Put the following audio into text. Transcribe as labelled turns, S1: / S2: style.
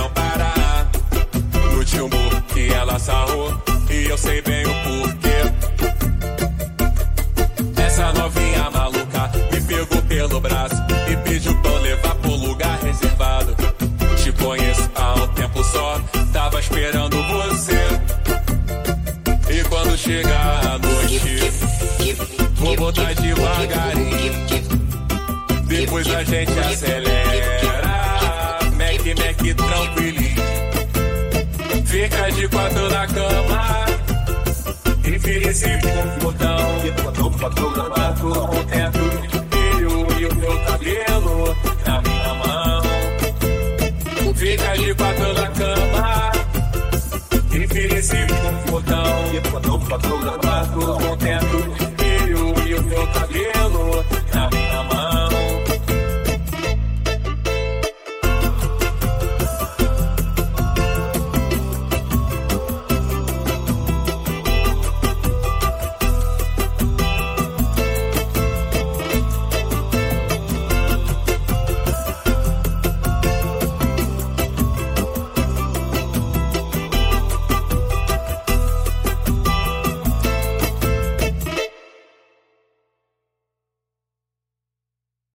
S1: não parar. No tchumbo que ela sarrou, e eu sei bem o porquê. Essa novinha maluca me pegou pelo braço e pediu pra eu levar pro lugar reservado. Te conheço há um tempo só, tava esperando você. E quando chegar a noite, vou botar devagarinho. Depois a gente acelera. Fica de quatro na cama. E fica esse botão. Fotografado com o teto vermelho e o meu cabelo na minha mão. Fica de quatro na cama. E fica esse botão. Fotografado com o teto